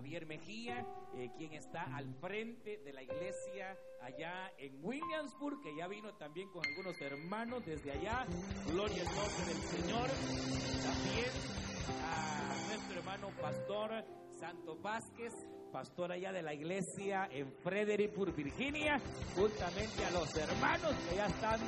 Javier Mejía, eh, quien está al frente de la iglesia allá en Williamsburg, que ya vino también con algunos hermanos desde allá. Gloria al nombre del Señor. También a nuestro hermano pastor Santo Vázquez, pastor allá de la iglesia en Frederickburg, Virginia, juntamente a los hermanos que ya están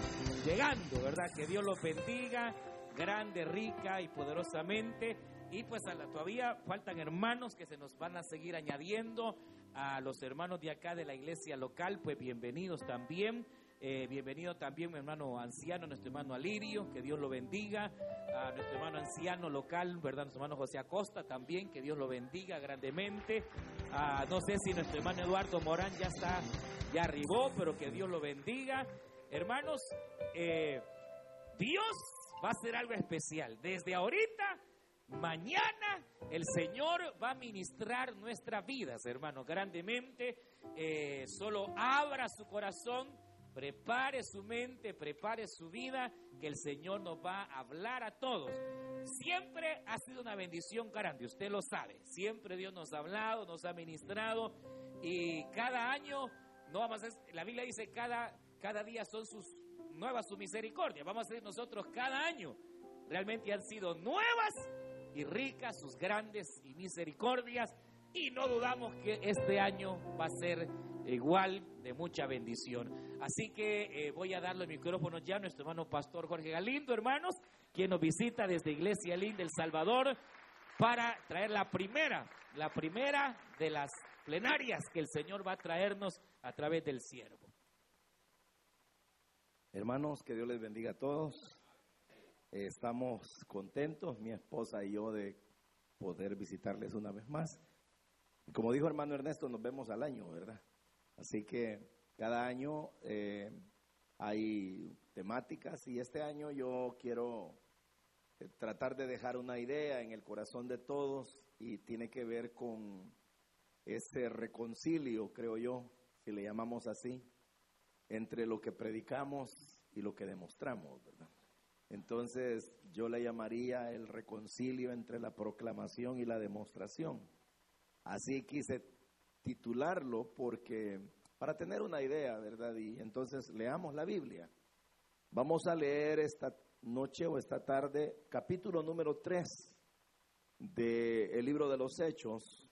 llegando, ¿verdad? Que Dios los bendiga grande, rica y poderosamente. Y pues todavía faltan hermanos que se nos van a seguir añadiendo. A los hermanos de acá de la iglesia local, pues bienvenidos también. Eh, bienvenido también mi hermano anciano, nuestro hermano Alirio, que Dios lo bendiga. A nuestro hermano anciano local, ¿verdad? Nuestro hermano José Acosta también, que Dios lo bendiga grandemente. No sé si nuestro hermano Eduardo Morán ya está, ya arribó, pero que Dios lo bendiga. Hermanos, eh, Dios va a hacer algo especial. Desde ahorita, mañana, el Señor va a ministrar nuestras vidas, hermanos, grandemente. Eh, solo abra su corazón Prepare su mente, prepare su vida, que el Señor nos va a hablar a todos. Siempre ha sido una bendición grande, usted lo sabe. Siempre Dios nos ha hablado, nos ha ministrado y cada año, no vamos a, la Biblia dice cada, cada día son sus nuevas su misericordia. Vamos a decir nosotros cada año. Realmente han sido nuevas y ricas sus grandes y misericordias y no dudamos que este año va a ser igual de mucha bendición. Así que eh, voy a darle el micrófono ya a nuestro hermano pastor Jorge Galindo, hermanos, quien nos visita desde Iglesia Linda El Salvador para traer la primera, la primera de las plenarias que el Señor va a traernos a través del siervo. Hermanos, que Dios les bendiga a todos. Estamos contentos, mi esposa y yo, de poder visitarles una vez más. Como dijo hermano Ernesto, nos vemos al año, ¿verdad? Así que cada año eh, hay temáticas y este año yo quiero eh, tratar de dejar una idea en el corazón de todos y tiene que ver con ese reconcilio, creo yo, si le llamamos así, entre lo que predicamos y lo que demostramos, ¿verdad? Entonces yo le llamaría el reconcilio entre la proclamación y la demostración. Así quise titularlo porque, para tener una idea, ¿verdad? Y entonces leamos la Biblia. Vamos a leer esta noche o esta tarde capítulo número 3 del libro de los Hechos.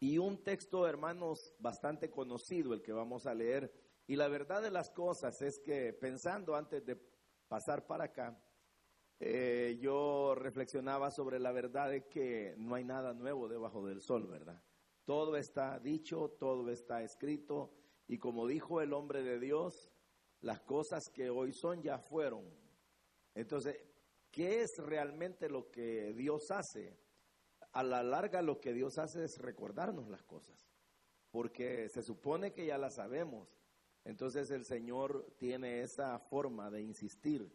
Y un texto, hermanos, bastante conocido, el que vamos a leer. Y la verdad de las cosas es que pensando antes de pasar para acá, eh, yo reflexionaba sobre la verdad de que no hay nada nuevo debajo del sol, ¿verdad? Todo está dicho, todo está escrito y como dijo el hombre de Dios, las cosas que hoy son ya fueron. Entonces, ¿qué es realmente lo que Dios hace? A la larga lo que Dios hace es recordarnos las cosas, porque se supone que ya las sabemos. Entonces el Señor tiene esa forma de insistir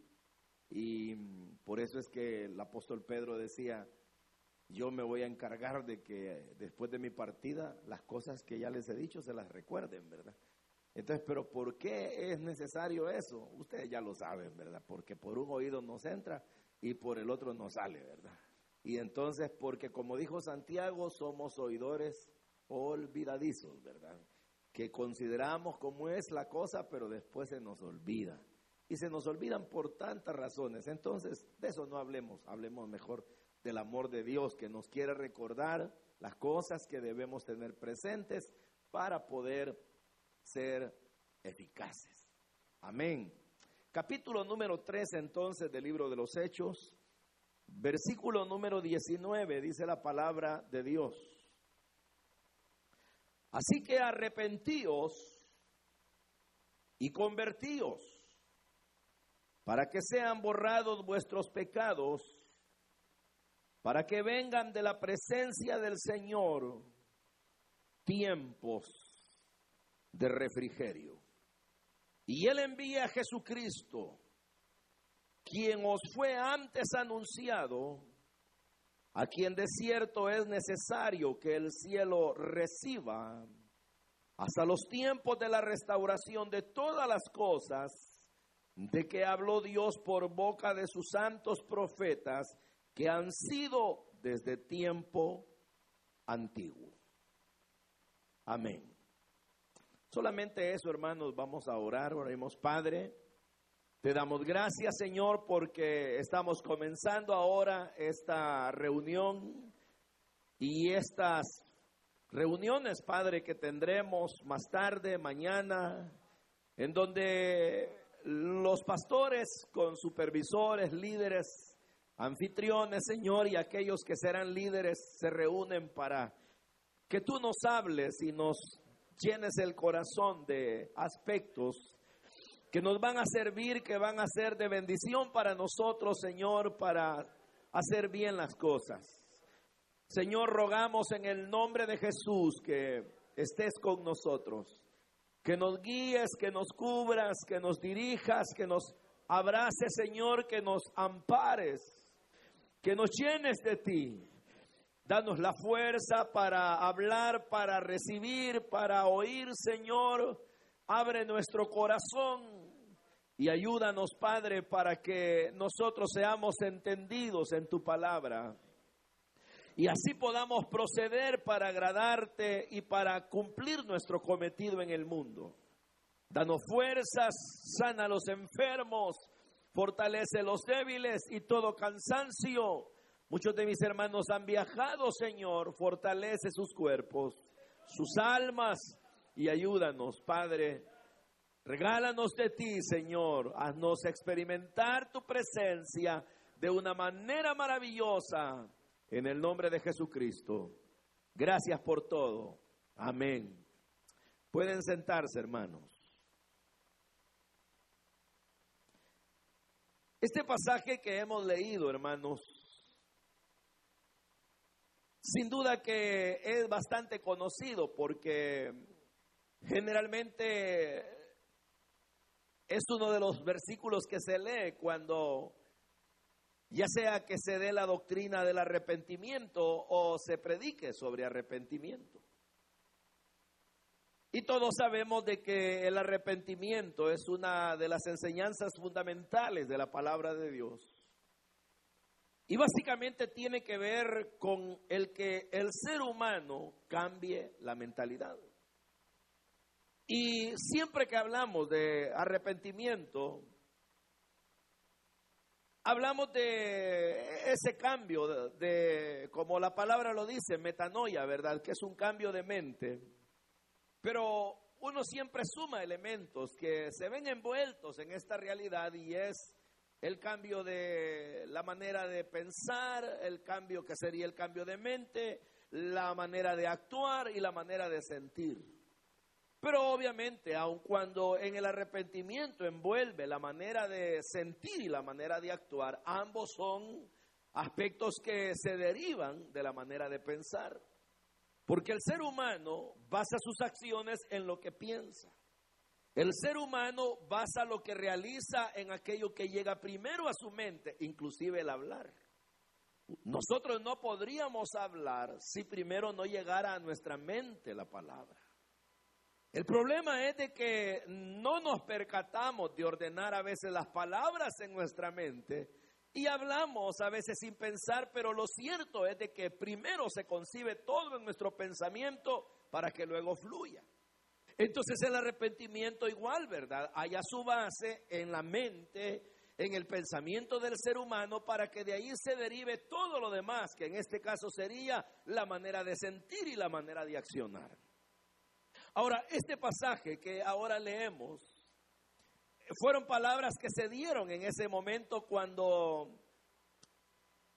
y por eso es que el apóstol Pedro decía, yo me voy a encargar de que después de mi partida las cosas que ya les he dicho se las recuerden, ¿verdad? Entonces, pero ¿por qué es necesario eso? Ustedes ya lo saben, ¿verdad? Porque por un oído nos entra y por el otro nos sale, ¿verdad? Y entonces, porque como dijo Santiago, somos oidores olvidadizos, ¿verdad? Que consideramos cómo es la cosa, pero después se nos olvida. Y se nos olvidan por tantas razones. Entonces, de eso no hablemos, hablemos mejor del amor de Dios que nos quiere recordar las cosas que debemos tener presentes para poder ser eficaces. Amén. Capítulo número 3 entonces del libro de los Hechos, versículo número 19 dice la palabra de Dios. Así que arrepentíos y convertíos para que sean borrados vuestros pecados para que vengan de la presencia del Señor tiempos de refrigerio. Y Él envía a Jesucristo, quien os fue antes anunciado, a quien de cierto es necesario que el cielo reciba hasta los tiempos de la restauración de todas las cosas de que habló Dios por boca de sus santos profetas que han sido desde tiempo antiguo. Amén. Solamente eso, hermanos, vamos a orar, oremos, Padre. Te damos gracias, Señor, porque estamos comenzando ahora esta reunión y estas reuniones, Padre, que tendremos más tarde, mañana, en donde los pastores con supervisores, líderes, anfitriones, Señor, y aquellos que serán líderes se reúnen para que tú nos hables y nos llenes el corazón de aspectos que nos van a servir, que van a ser de bendición para nosotros, Señor, para hacer bien las cosas. Señor, rogamos en el nombre de Jesús que estés con nosotros que nos guíes, que nos cubras, que nos dirijas, que nos abraces, Señor, que nos ampares, que nos llenes de ti. Danos la fuerza para hablar, para recibir, para oír, Señor. Abre nuestro corazón y ayúdanos, Padre, para que nosotros seamos entendidos en tu palabra y así podamos proceder para agradarte y para cumplir nuestro cometido en el mundo. Danos fuerzas, sana a los enfermos, fortalece los débiles y todo cansancio. Muchos de mis hermanos han viajado, Señor, fortalece sus cuerpos, sus almas y ayúdanos, Padre. Regálanos de ti, Señor. Haznos experimentar tu presencia de una manera maravillosa en el nombre de Jesucristo. Gracias por todo. Amén. Pueden sentarse, hermanos. Este pasaje que hemos leído, hermanos, sin duda que es bastante conocido porque generalmente es uno de los versículos que se lee cuando ya sea que se dé la doctrina del arrepentimiento o se predique sobre arrepentimiento. Y todos sabemos de que el arrepentimiento es una de las enseñanzas fundamentales de la palabra de Dios. Y básicamente tiene que ver con el que el ser humano cambie la mentalidad. Y siempre que hablamos de arrepentimiento, hablamos de ese cambio, de, como la palabra lo dice, metanoia, ¿verdad? Que es un cambio de mente. Pero uno siempre suma elementos que se ven envueltos en esta realidad y es el cambio de la manera de pensar, el cambio que sería el cambio de mente, la manera de actuar y la manera de sentir. Pero obviamente, aun cuando en el arrepentimiento envuelve la manera de sentir y la manera de actuar, ambos son aspectos que se derivan de la manera de pensar. Porque el ser humano basa sus acciones en lo que piensa. El ser humano basa lo que realiza en aquello que llega primero a su mente, inclusive el hablar. Nosotros no podríamos hablar si primero no llegara a nuestra mente la palabra. El problema es de que no nos percatamos de ordenar a veces las palabras en nuestra mente y hablamos a veces sin pensar, pero lo cierto es de que primero se concibe todo en nuestro pensamiento para que luego fluya. Entonces el arrepentimiento igual, ¿verdad? Haya su base en la mente, en el pensamiento del ser humano, para que de ahí se derive todo lo demás, que en este caso sería la manera de sentir y la manera de accionar. Ahora, este pasaje que ahora leemos fueron palabras que se dieron en ese momento cuando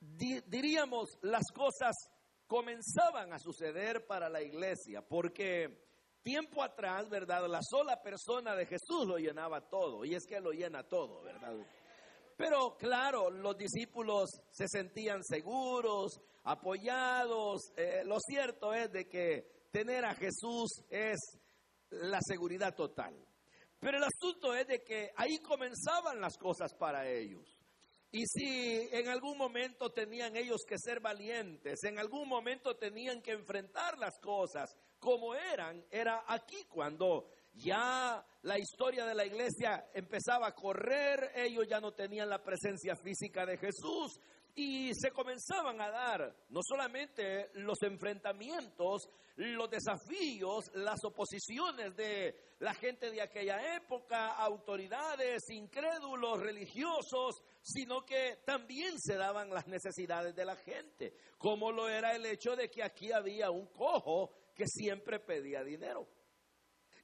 diríamos las cosas comenzaban a suceder para la iglesia, porque tiempo atrás, ¿verdad? La sola persona de Jesús lo llenaba todo, y es que lo llena todo, ¿verdad? Pero claro, los discípulos se sentían seguros, apoyados. Eh, lo cierto es de que tener a Jesús es la seguridad total. Pero el asunto es de que ahí comenzaban las cosas para ellos. Y si en algún momento tenían ellos que ser valientes, en algún momento tenían que enfrentar las cosas como eran, era aquí cuando ya la historia de la iglesia empezaba a correr, ellos ya no tenían la presencia física de Jesús, Y se comenzaban a dar no solamente los enfrentamientos, los desafíos, las oposiciones de la gente de aquella época, autoridades, incrédulos, religiosos, sino que también se daban las necesidades de la gente, como lo era el hecho de que aquí había un cojo que siempre pedía dinero.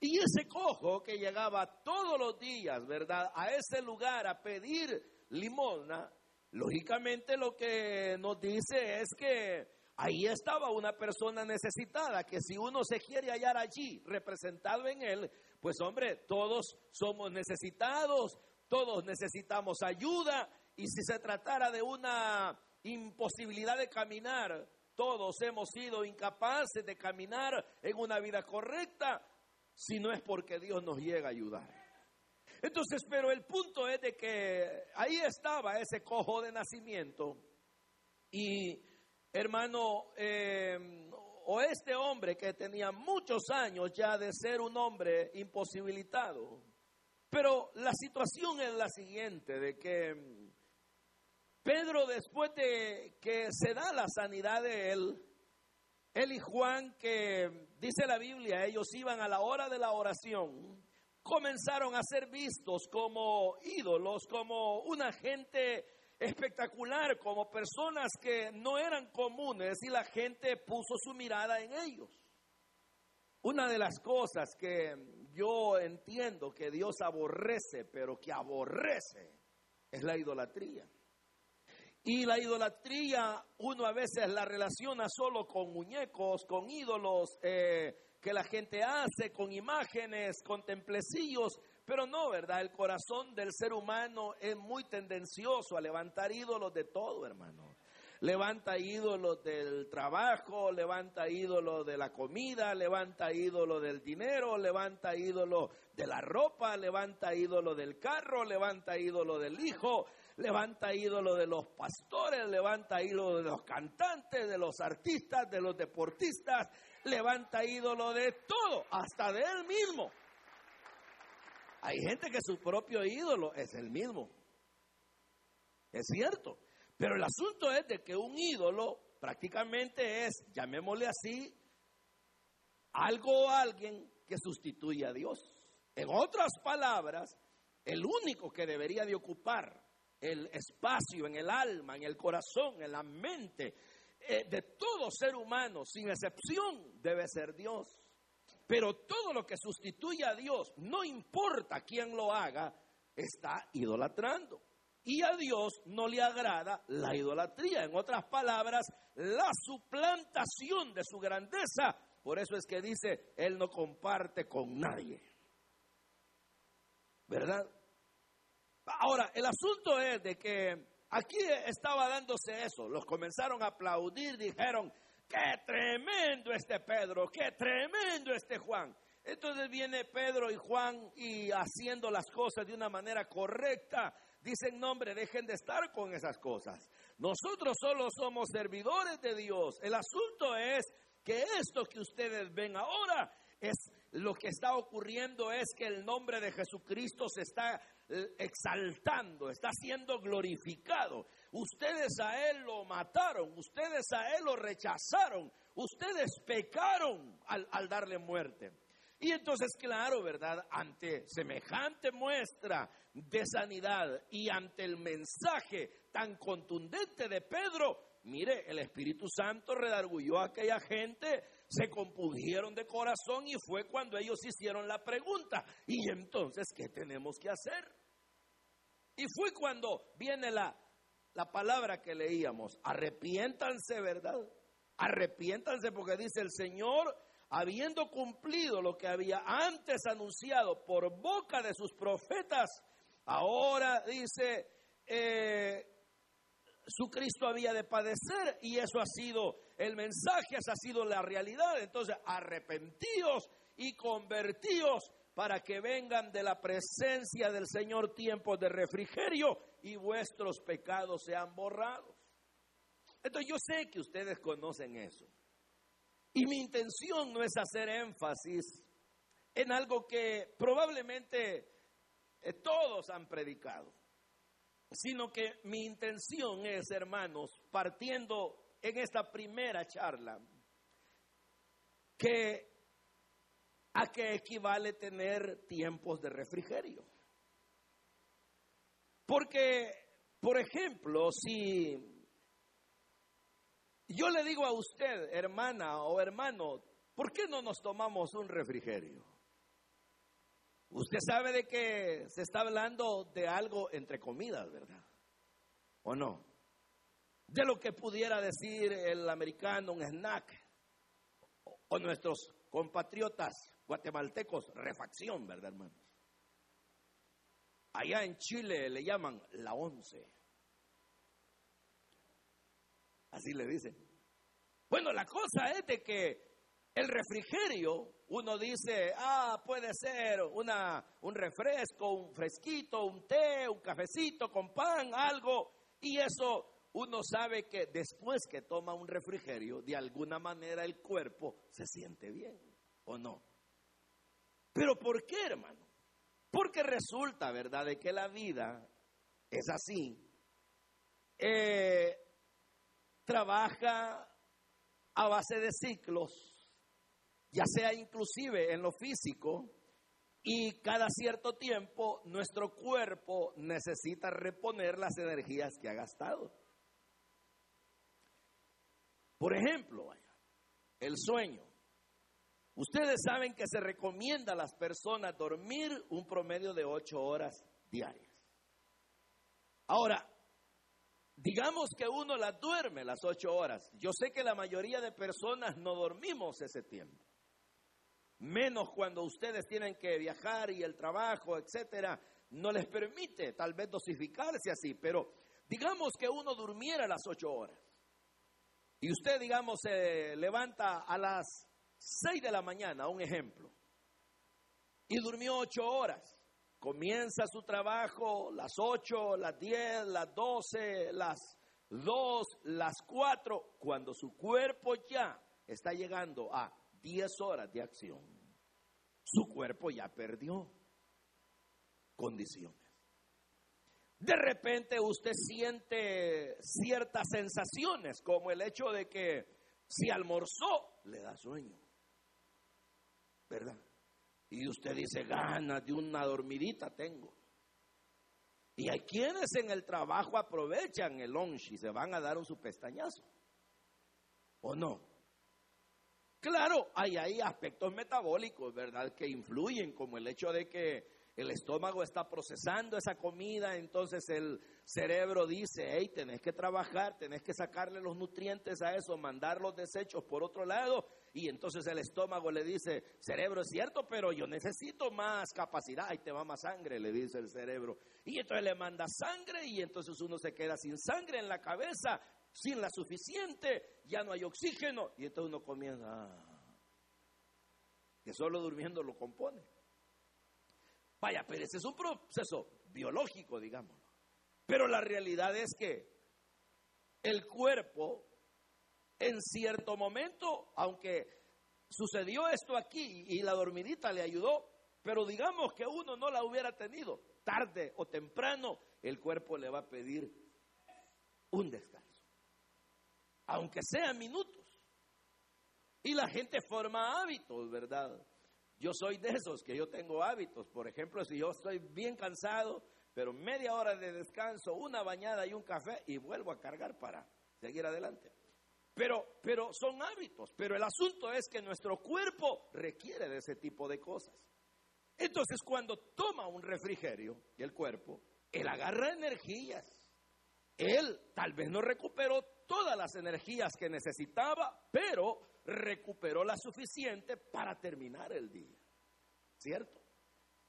Y ese cojo que llegaba todos los días, ¿verdad? A ese lugar a pedir limosna, lógicamente lo que nos dice es que ahí estaba una persona necesitada, que si uno se quiere hallar allí representado en él, pues hombre, todos somos necesitados, todos necesitamos ayuda y si se tratara de una imposibilidad de caminar, todos hemos sido incapaces de caminar en una vida correcta, si no es porque Dios nos llega a ayudar. Entonces, pero el punto es de que ahí estaba ese cojo de nacimiento y hermano, eh, o este hombre que tenía muchos años ya de ser un hombre imposibilitado. Pero la situación es la siguiente, de que Pedro después de que se da la sanidad de él, él y Juan, que dice la Biblia, ellos iban a la hora de la oración, comenzaron a ser vistos como ídolos, como una gente espectacular, como personas que no eran comunes y la gente puso su mirada en ellos. Una de las cosas que yo entiendo que Dios aborrece, pero que aborrece, es la idolatría. Y la idolatría uno a veces la relaciona solo con muñecos, con ídolos eh, que la gente hace, con imágenes, con templecillos, pero no, ¿verdad? El corazón del ser humano es muy tendencioso a levantar ídolos de todo, hermano. Levanta ídolos del trabajo, levanta ídolos de la comida, levanta ídolos del dinero, levanta ídolos de la ropa, levanta ídolos del carro, levanta ídolos del hijo, levanta ídolo de los pastores, levanta ídolo de los cantantes, de los artistas, de los deportistas, levanta ídolo de todo, hasta de él mismo. Hay gente que su propio ídolo es el mismo. Es cierto. Pero el asunto es de que un ídolo prácticamente es, llamémosle así, algo o alguien que sustituye a Dios. En otras palabras, el único que debería de ocupar el espacio en el alma, en el corazón, en la mente eh, de todo ser humano, sin excepción, debe ser Dios. Pero todo lo que sustituye a Dios, no importa quién lo haga, está idolatrando. Y a Dios no le agrada la idolatría. En otras palabras, la suplantación de su grandeza. Por eso es que dice, Él no comparte con nadie. ¿Verdad? Ahora, el asunto es de que aquí estaba dándose eso. Los comenzaron a aplaudir, dijeron, qué tremendo este Pedro, qué tremendo este Juan. Entonces viene Pedro y Juan y haciendo las cosas de una manera correcta. Dicen, no hombre, dejen de estar con esas cosas. Nosotros solo somos servidores de Dios. El asunto es que esto que ustedes ven ahora es lo que está ocurriendo es que el nombre de Jesucristo se está eh, exaltando, está siendo glorificado. Ustedes a Él lo mataron, ustedes a Él lo rechazaron, ustedes pecaron al, darle muerte. Y entonces, claro, ¿verdad? Ante semejante muestra de sanidad y ante el mensaje tan contundente de Pedro, mire, el Espíritu Santo redargulló a aquella gente se compugieron de corazón y fue cuando ellos hicieron la pregunta, ¿y entonces qué tenemos que hacer? Y fue cuando viene la, la palabra que leíamos, arrepiéntanse, ¿verdad? Arrepiéntanse porque dice el Señor, habiendo cumplido lo que había antes anunciado por boca de sus profetas, ahora dice, eh, su Cristo había de padecer y eso ha sido el mensaje, ha sido la realidad. Entonces, arrepentíos y convertíos para que vengan de la presencia del Señor tiempos de refrigerio y vuestros pecados sean borrados. Entonces, yo sé que ustedes conocen eso. Y mi intención no es hacer énfasis en algo que probablemente eh, todos han predicado. sino que mi intención es, hermanos, partiendo en esta primera charla, que a qué equivale tener tiempos de refrigerio. Porque, por ejemplo, si yo le digo a usted, hermana o hermano, ¿por qué no nos tomamos un refrigerio? Usted sabe de que se está hablando de algo entre comidas, ¿verdad? ¿O no? De lo que pudiera decir el americano un snack o nuestros compatriotas guatemaltecos refacción, ¿verdad, hermanos? Allá en Chile le llaman la once. Así le dicen. Bueno, la cosa es de que el refrigerio, uno dice, ah, puede ser una, un refresco, un fresquito, un té, un cafecito con pan, algo, y eso uno sabe que después que toma un refrigerio, de alguna manera el cuerpo se siente bien, ¿o no? Pero ¿por qué, hermano? Porque resulta, ¿verdad?, de que la vida es así. Eh, trabaja a base de ciclos, ya sea inclusive en lo físico, y cada cierto tiempo nuestro cuerpo necesita reponer las energías que ha gastado. Por ejemplo, el sueño. Ustedes saben que se recomienda a las personas dormir un promedio de ocho horas diarias. Ahora, digamos que uno las duerme las ocho horas. Yo sé que la mayoría de personas no dormimos ese tiempo. Menos cuando ustedes tienen que viajar y el trabajo, etcétera, no les permite tal vez dosificarse así, pero digamos que uno durmiera las ocho horas. Y usted, digamos, se levanta a las 6 de la mañana, un ejemplo, y durmió 8 horas. Comienza su trabajo las 8, las 10, las 12, las 2, las 4, cuando su cuerpo ya está llegando a 10 horas de acción. Su cuerpo ya perdió condiciones. De repente usted siente ciertas sensaciones, como el hecho de que si almorzó, le da sueño. ¿verdad? Y usted dice, ganas de una dormidita tengo. Y hay quienes en el trabajo aprovechan el lunch y se van a dar un su pestañazo. ¿O no? Claro, hay ahí aspectos metabólicos, ¿verdad? Que influyen, como el hecho de que el estómago está procesando esa comida, entonces el cerebro dice, hey, tenés que trabajar, tenés que sacarle los nutrientes a eso, mandar los desechos por otro lado, y entonces el estómago le dice, cerebro es cierto, pero yo necesito más capacidad, ahí te va más sangre, le dice el cerebro. Y entonces le manda sangre y entonces uno se queda sin sangre en la cabeza, sin la suficiente, ya no hay oxígeno, y entonces uno comienza, ah, que solo durmiendo lo compone. Vaya, pero ese es un proceso biológico, digamos. Pero la realidad es que el cuerpo, en cierto momento, aunque sucedió esto aquí y la dormidita le ayudó, pero digamos que uno no la hubiera tenido, tarde o temprano, el cuerpo le va a pedir un descanso, aunque sea minutos. Y la gente forma hábitos, ¿verdad? Yo soy de esos que yo tengo hábitos. Por ejemplo, si yo estoy bien cansado, pero media hora de descanso, una bañada y un café y vuelvo a cargar para seguir adelante. Pero, pero son hábitos. Pero el asunto es que nuestro cuerpo requiere de ese tipo de cosas. Entonces, cuando toma un refrigerio, el cuerpo, él agarra energías. Él tal vez no recuperó todas las energías que necesitaba, pero recuperó la suficiente para terminar el día. ¿Cierto?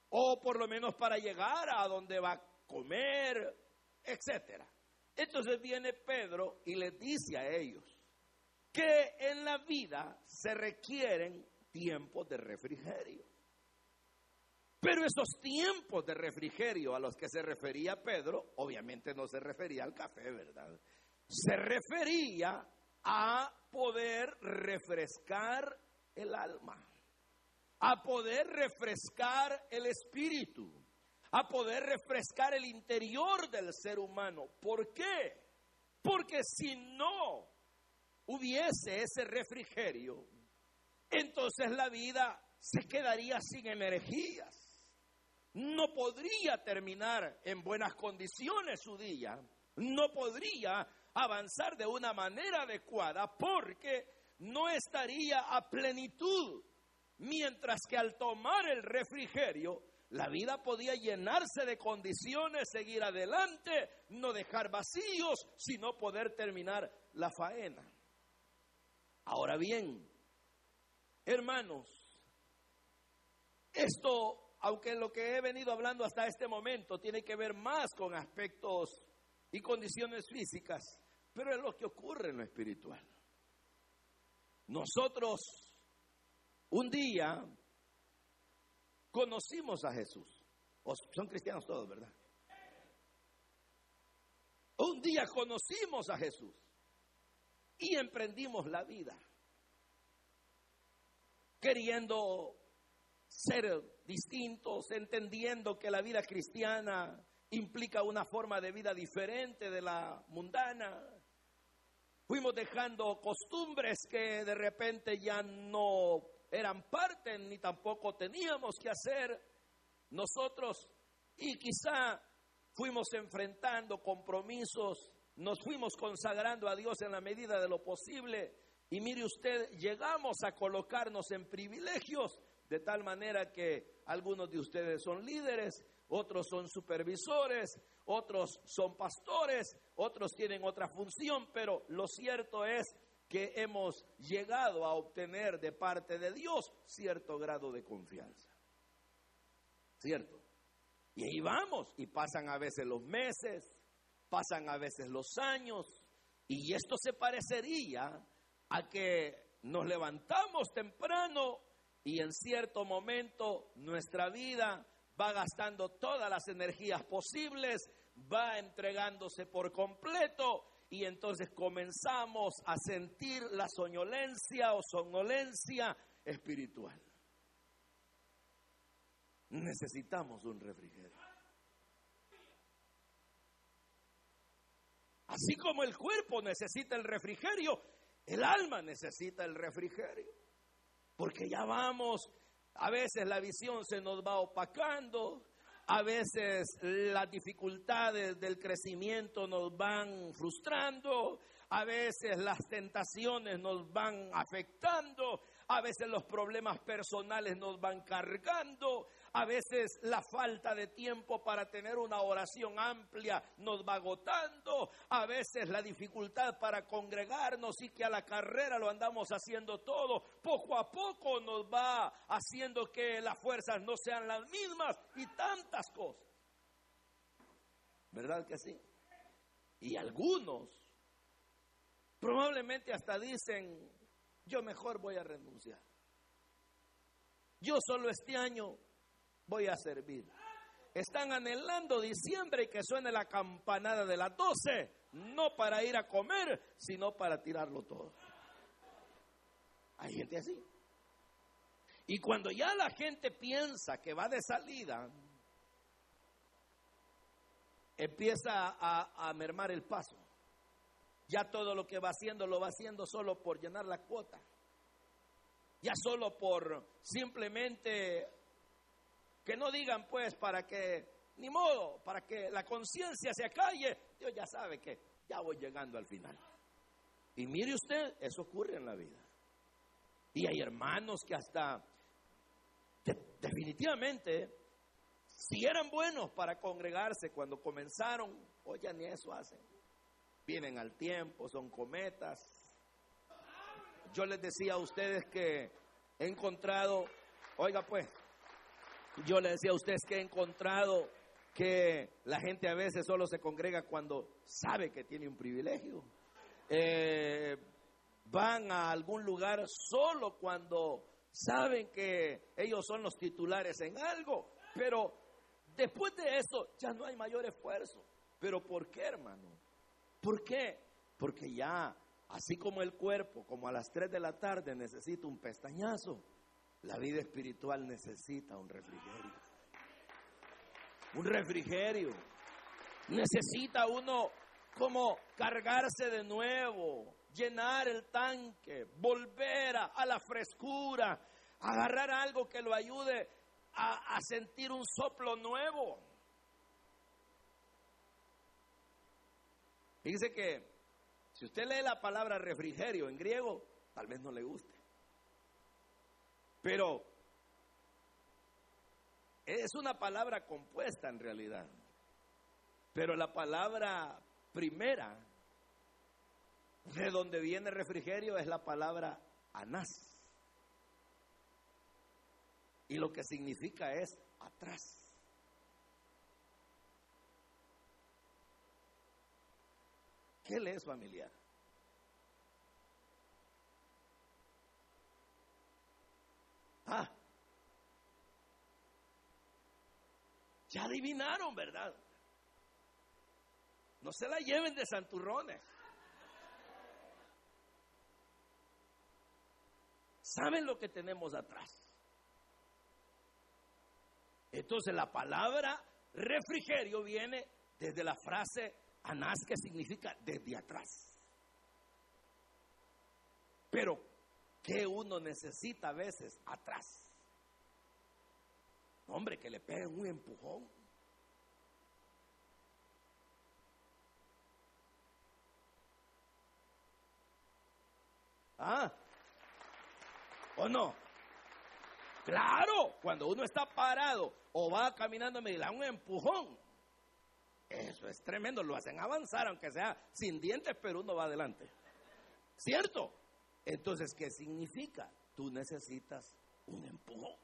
O por lo menos para llegar a donde va a comer, etcétera. Entonces viene Pedro y les dice a ellos que en la vida se requieren tiempos de refrigerio. Pero esos tiempos de refrigerio a los que se refería Pedro, obviamente no se refería al café, ¿verdad? Se refería a poder refrescar el alma, a poder refrescar el espíritu, a poder refrescar el interior del ser humano. ¿Por qué? Porque si no hubiese ese refrigerio, entonces la vida se quedaría sin energías. No podría terminar en buenas condiciones su día. No podría avanzar de una manera adecuada porque no estaría a plenitud. Mientras que al tomar el refrigerio, la vida podía llenarse de condiciones, seguir adelante, no dejar vacíos, sino poder terminar la faena. Ahora bien, hermanos, esto, aunque lo que he venido hablando hasta este momento tiene que ver más con aspectos y condiciones físicas, pero es lo que ocurre en lo espiritual. Nosotros un día conocimos a Jesús. son cristianos todos, ¿verdad? Un día conocimos a Jesús y emprendimos la vida, queriendo ser distintos, entendiendo que la vida cristiana implica una forma de vida diferente de la mundana. Fuimos dejando costumbres que de repente ya no eran parte ni tampoco teníamos que hacer nosotros. Y quizá fuimos enfrentando compromisos, nos fuimos consagrando a Dios en la medida de lo posible. Y mire usted, llegamos a colocarnos en privilegios de tal manera que algunos de ustedes son líderes, otros son supervisores, otros son pastores, otros tienen otra función, pero lo cierto es que hemos llegado a obtener de parte de Dios cierto grado de confianza. ¿Cierto? Y ahí vamos, y pasan a veces los meses, pasan a veces los años, y esto se parecería a que nos levantamos temprano y en cierto momento nuestra vida va gastando todas las energías posibles, va entregándose por completo y entonces comenzamos a sentir la soñolencia o somnolencia espiritual. Necesitamos un refrigerio. Así como el cuerpo necesita el refrigerio, el alma necesita el refrigerio. Porque ya vamos, a veces la visión se nos va opacando, a veces las dificultades del crecimiento nos van frustrando, a veces las tentaciones nos van afectando, a veces los problemas personales nos van cargando, a veces la falta de tiempo para tener una oración amplia nos va agotando. A veces la dificultad para congregarnos y que a la carrera lo andamos haciendo todo. Poco a poco nos va haciendo que las fuerzas no sean las mismas y tantas cosas. ¿Verdad que sí? Y algunos probablemente hasta dicen, yo mejor voy a renunciar. Yo solo este año voy a servir. Están anhelando diciembre y que suene la campanada de las 12, no para ir a comer, sino para tirarlo todo. Hay gente así. Y cuando ya la gente piensa que va de salida, empieza a, a mermar el paso. Ya todo lo que va haciendo lo va haciendo solo por llenar la cuota. Ya solo por simplemente que no digan pues para que, ni modo, para que la conciencia se acalle. Dios ya sabe que ya voy llegando al final. Y mire usted, eso ocurre en la vida. Y hay hermanos que hasta definitivamente, si eran buenos para congregarse cuando comenzaron, hoy ya ni eso hacen. Vienen al tiempo, son cometas. Yo les decía a ustedes que he encontrado, oiga pues, yo le decía a ustedes que he encontrado que la gente a veces solo se congrega cuando sabe que tiene un privilegio. Eh, van a algún lugar solo cuando saben que ellos son los titulares en algo. Pero después de eso ya no hay mayor esfuerzo. ¿Pero por qué, hermano? ¿Por qué? Porque ya, así como el cuerpo, como a las 3 de la tarde necesita un pestañazo, la vida espiritual necesita un refrigerio. un refrigerio. Necesita uno como cargarse de nuevo, llenar el tanque, volver a, la frescura, agarrar algo que lo ayude a, a sentir un soplo nuevo. Fíjese que si usted lee la palabra refrigerio en griego, tal vez no le guste. Pero es una palabra compuesta en realidad. Pero la palabra primera de donde viene refrigerio es la palabra anás. Y lo que significa es atrás. ¿Qué le es familiar? Ah, ya adivinaron, ¿verdad? No se la lleven de santurrones. ¿Saben lo que tenemos atrás? Entonces la palabra refrigerio viene desde la frase anás que significa desde atrás. Pero, ¿qué uno necesita a veces atrás? Hombre, que le peguen un empujón. ¿Ah? ¿O no? Claro, cuando uno está parado o va caminando, me da un empujón. Eso es tremendo, lo hacen avanzar, aunque sea sin dientes, pero uno va adelante. ¿Cierto? Entonces, ¿qué significa? Tú necesitas un empujón.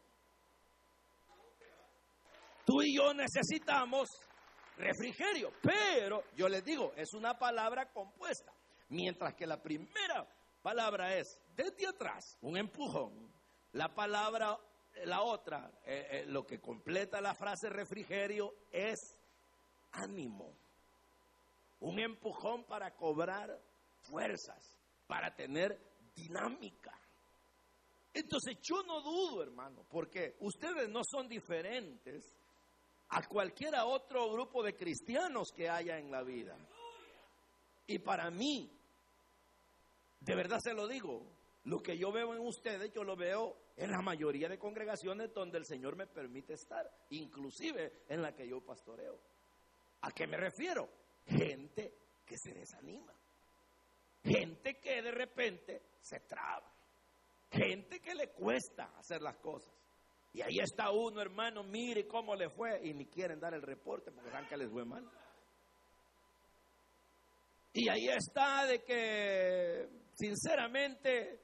Tú y yo necesitamos refrigerio, pero yo les digo, es una palabra compuesta. Mientras que la primera palabra es desde atrás, un empujón. La palabra, la otra, eh, eh, lo que completa la frase refrigerio es ánimo. Un empujón para cobrar fuerzas, para tener dinámica. Entonces yo no dudo, hermano, porque ustedes no son diferentes a cualquiera otro grupo de cristianos que haya en la vida. Y para mí, de verdad se lo digo, lo que yo veo en ustedes, yo lo veo en la mayoría de congregaciones donde el Señor me permite estar, inclusive en la que yo pastoreo. ¿A qué me refiero? Gente que se desanima. Gente que de repente se traba. Gente que le cuesta hacer las cosas. Y ahí está uno, hermano, mire cómo le fue y ni quieren dar el reporte porque saben que les fue mal. Y ahí está de que, sinceramente,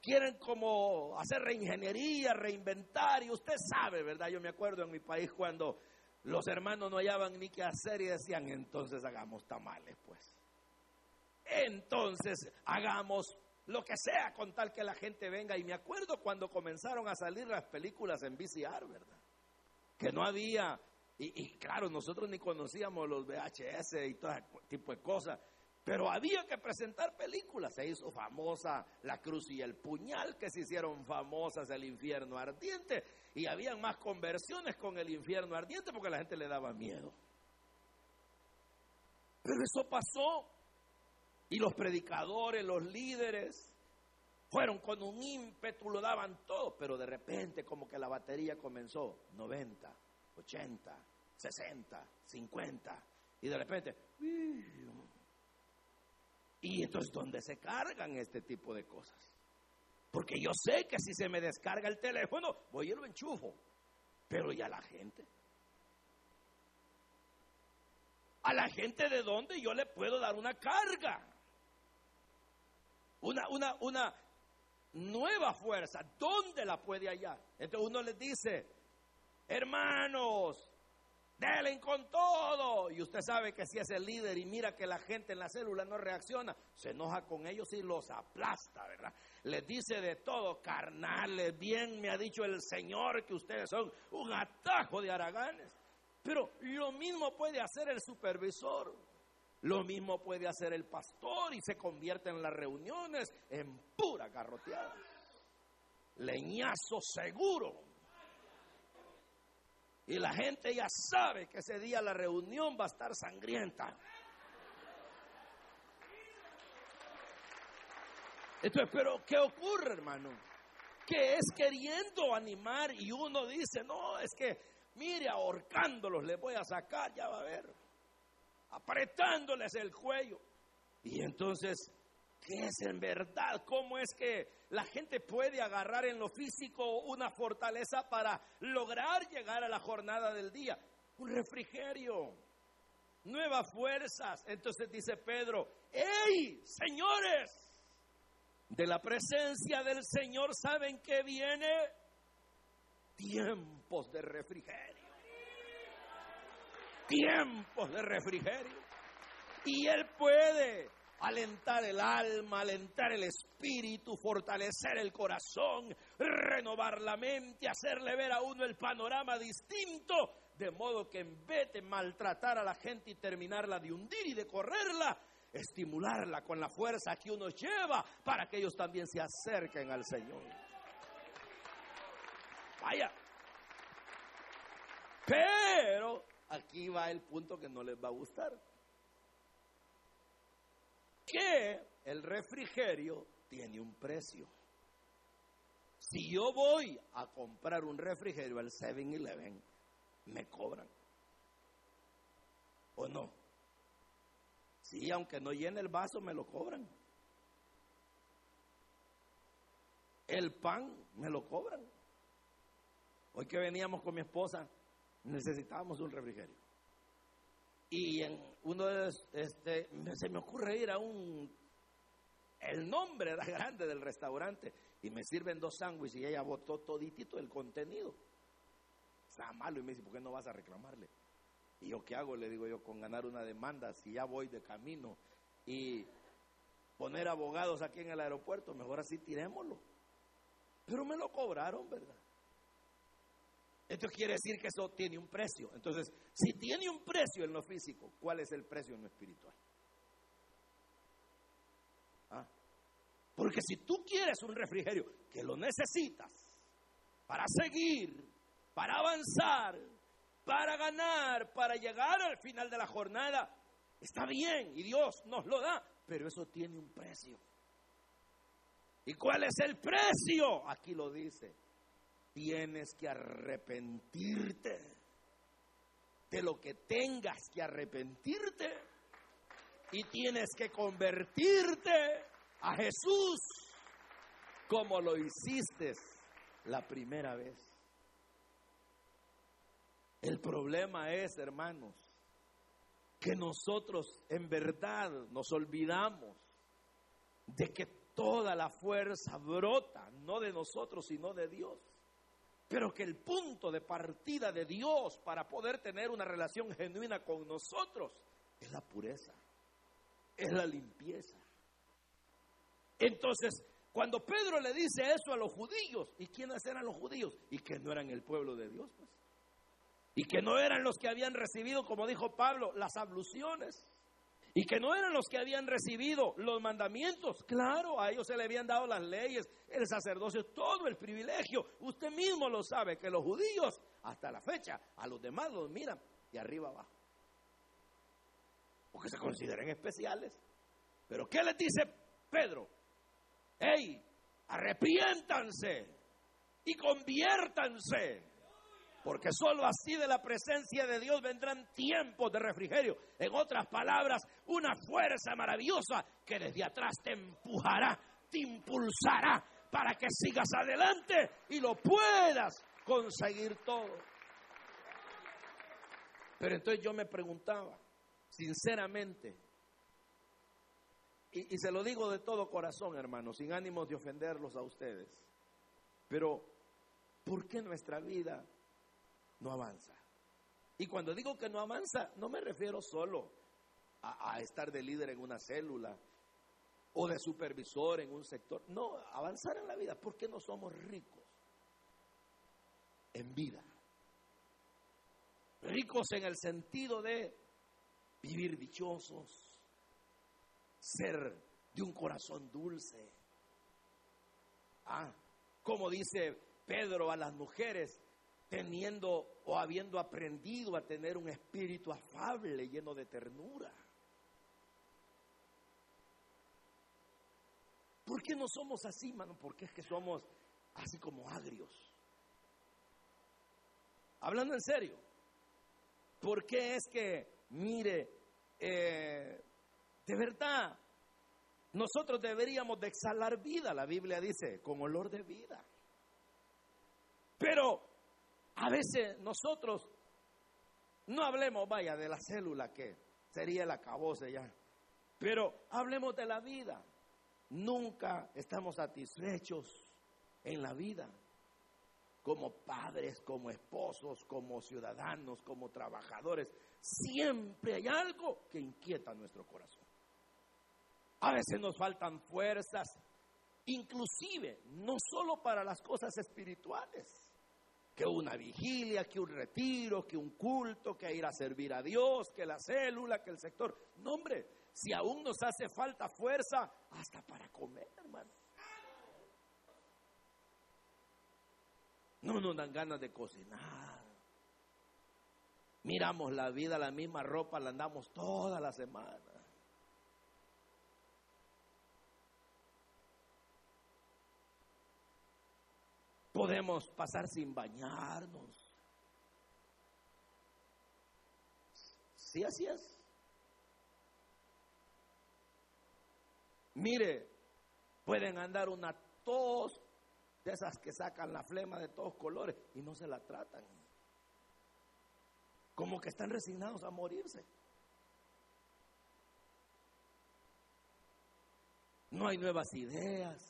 quieren como hacer reingeniería, reinventar, y usted sabe, ¿verdad? Yo me acuerdo en mi país cuando los hermanos no hallaban ni qué hacer y decían, entonces hagamos tamales, pues. Entonces hagamos lo que sea con tal que la gente venga. Y me acuerdo cuando comenzaron a salir las películas en VCR, ¿verdad? Que no había y, claro, nosotros ni conocíamos los VHS y todo tipo de cosas. Pero había que presentar películas. Se hizo famosa La Cruz y el Puñal, que se hicieron famosas El Infierno Ardiente. Y habían más conversiones con El Infierno Ardiente porque la gente le daba miedo. Pero eso pasó. Y los predicadores, los líderes, fueron con un ímpetu, lo daban todo. Pero de repente como que la batería comenzó 90, 80, 60, 50. Y de repente, y entonces, ¿dónde se cargan este tipo de cosas? Porque yo sé que si se me descarga el teléfono, voy y lo enchufo. Pero ¿y a la gente? ¿A la gente de dónde yo le puedo dar una carga? Una, una, una nueva fuerza. ¿Dónde la puede hallar? Entonces uno les dice, Hermanos, denle con todo. Y usted sabe que si es el líder y mira que la gente en la célula no reacciona, se enoja con ellos y los aplasta, ¿verdad? Les dice de todo, carnales, bien me ha dicho el Señor que ustedes son un atajo de araganes. Pero lo mismo puede hacer el supervisor, lo mismo puede hacer el pastor y se convierte en las reuniones en pura garroteada. Leñazo seguro. Y la gente ya sabe que ese día la reunión va a estar sangrienta. Entonces, pero ¿qué ocurre, hermano? Que es queriendo animar y uno dice, no, es que, mire, ahorcándolos les voy a sacar, ya va a ver, apretándoles el cuello. Y entonces, ¿qué es en verdad? ¿Cómo es que la gente puede agarrar en lo físico una fortaleza para lograr llegar a la jornada del día? Un refrigerio, nuevas fuerzas. Entonces dice Pedro, ¡Ey, señores! De la presencia del Señor, ¿saben qué viene? Tiempos de refrigerio. Tiempos de refrigerio. Y Él puede alentar el alma, alentar el espíritu, fortalecer el corazón, renovar la mente, hacerle ver a uno el panorama distinto, de modo que en vez de maltratar a la gente y terminarla de hundir y de correrla, estimularla con la fuerza que uno lleva para que ellos también se acerquen al Señor. Vaya. Pero aquí va el punto que no les va a gustar. Que el refrigerio tiene un precio. Si yo voy a comprar un refrigerio al 7-Eleven, me cobran. ¿O no? Sí, aunque no llene el vaso, me lo cobran. El pan me lo cobran. Hoy que veníamos con mi esposa, necesitábamos un refrigerio. Y en uno de este, se me ocurre ir a un, el nombre era grande del restaurante, y me sirven dos sándwiches y ella botó toditito el contenido. Está malo y me dice, ¿por qué no vas a reclamarle? ¿Y yo qué hago? Le digo yo, con ganar una demanda, si ya voy de camino y poner abogados aquí en el aeropuerto, mejor así tirémoslo. Pero me lo cobraron, ¿verdad? Esto quiere decir que eso tiene un precio. Entonces, si tiene un precio en lo físico, ¿cuál es el precio en lo espiritual? ¿Ah? Porque si tú quieres un refrigerio que lo necesitas para seguir, para avanzar, para ganar, para llegar al final de la jornada, está bien y Dios nos lo da, pero eso tiene un precio. ¿Y cuál es el precio? Aquí lo dice tienes que arrepentirte de lo que tengas que arrepentirte y tienes que convertirte a Jesús como lo hiciste la primera vez. El problema es, hermanos, que nosotros en verdad nos olvidamos de que toda la fuerza brota no de nosotros, sino de Dios. Pero que el punto de partida de Dios para poder tener una relación genuina con nosotros es la pureza, es la limpieza. Entonces, cuando Pedro le dice eso a los judíos, ¿y quiénes eran los judíos? Y que no eran el pueblo de Dios, pues. Y que no eran los que habían recibido, como dijo Pablo, las abluciones. Y que no eran los que habían recibido los mandamientos. Claro, a ellos se le habían dado las leyes, el sacerdocio, todo el privilegio. Usted mismo lo sabe, que los judíos, hasta la fecha, a los demás los miran de arriba abajo. Porque se consideran especiales. Pero ¿qué les dice Pedro? ¡Ey! Arrepiéntanse y conviértanse porque solo así de la presencia de Dios vendrán tiempos de refrigerio. En otras palabras, una fuerza maravillosa que desde atrás te empujará, te impulsará para que sigas adelante y lo puedas conseguir todo. Pero entonces yo me preguntaba, sinceramente, y, y se lo digo de todo corazón, hermano, sin ánimos de ofenderlos a ustedes, pero ¿por qué nuestra vida no avanza. Y cuando digo que no avanza, no me refiero solo a, estar de líder en una célula o de supervisor en un sector. No, avanzar en la vida. ¿Por qué no somos ricos en vida? Ricos en el sentido de vivir dichosos, ser de un corazón dulce. Ah, como dice Pedro a las mujeres, teniendo o habiendo aprendido a tener un espíritu afable, lleno de ternura. ¿Por qué no somos así, mano? Porque es que somos así como agrios. Hablando en serio, ¿por qué es que, mire, eh, de verdad, nosotros deberíamos de exhalar vida, la Biblia dice, con olor de vida. Pero a veces nosotros no hablemos, vaya, de la célula que sería el acabose ya, pero hablemos de la vida. Nunca estamos satisfechos en la vida como padres, como esposos, como ciudadanos, como trabajadores. Siempre hay algo que inquieta nuestro corazón. A veces nos faltan fuerzas, inclusive no solo para las cosas espirituales, que una vigilia, que un retiro, que un culto, que ir a servir a Dios, que la célula, que el sector. No, hombre, si aún nos hace falta fuerza, hasta para comer, hermano. No nos dan ganas de cocinar. Miramos la vida, la misma ropa, la andamos toda la semana. Podemos pasar sin bañarnos. Sí, así es. Mire, pueden andar una tos de esas que sacan la flema de todos colores y no se la tratan. Como que están resignados a morirse. No hay nuevas ideas.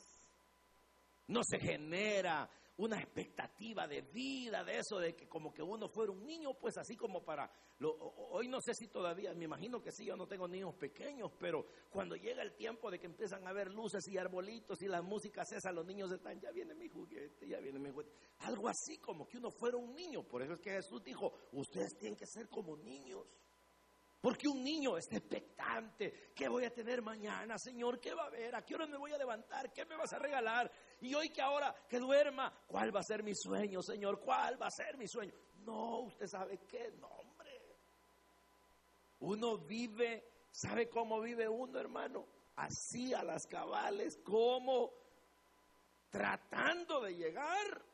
No se genera una expectativa de vida, de eso, de que como que uno fuera un niño, pues así como para... hoy no sé si todavía, me imagino que sí, yo no tengo niños pequeños, pero cuando llega el tiempo de que empiezan a ver luces y arbolitos y las músicas esas, los niños están, ya viene mi juguete, ya viene mi juguete. Algo así como que uno fuera un niño. Por eso es que Jesús dijo, ustedes tienen que ser como niños. Porque un niño está expectante. ¿Qué voy a tener mañana, Señor? ¿Qué va a haber? ¿A qué hora me voy a levantar? ¿Qué me vas a regalar? Y hoy que ahora que duerma, ¿cuál va a ser mi sueño, Señor? ¿Cuál va a ser mi sueño? No, usted sabe qué, no, hombre. Uno vive, ¿sabe cómo vive uno, hermano? Así a las cabales, como tratando de llegar.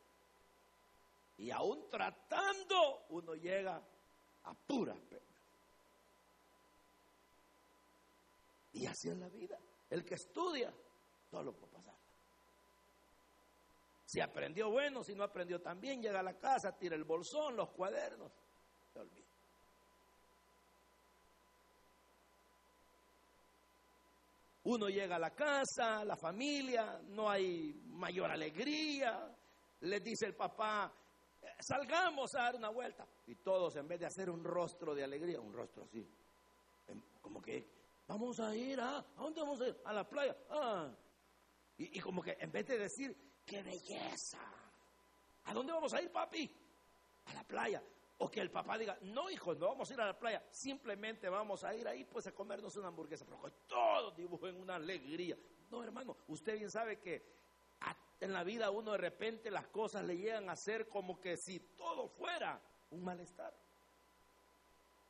Y aún tratando, uno llega a puras penas. Y así es la vida. El que estudia, todo puede pasar. Si aprendió bueno, si no aprendió también, llega a la casa, tira el bolsón, los cuadernos, se olvida. Uno llega a la casa, la familia, no hay mayor alegría. Le dice el papá, salgamos a dar una vuelta. Y todos, en vez de hacer un rostro de alegría, un rostro así, como que Vamos a ir a, ¿a dónde vamos a ir? A la playa. Ah. Y, como que en vez de decir, qué belleza. ¿A dónde vamos a ir, papi? A la playa. O que el papá diga, no, hijo, no vamos a ir a la playa. Simplemente vamos a ir ahí, pues a comernos una hamburguesa. Pero que todos dibujen una alegría. No, hermano, usted bien sabe que en la vida uno de repente las cosas le llegan a ser como que si todo fuera un malestar.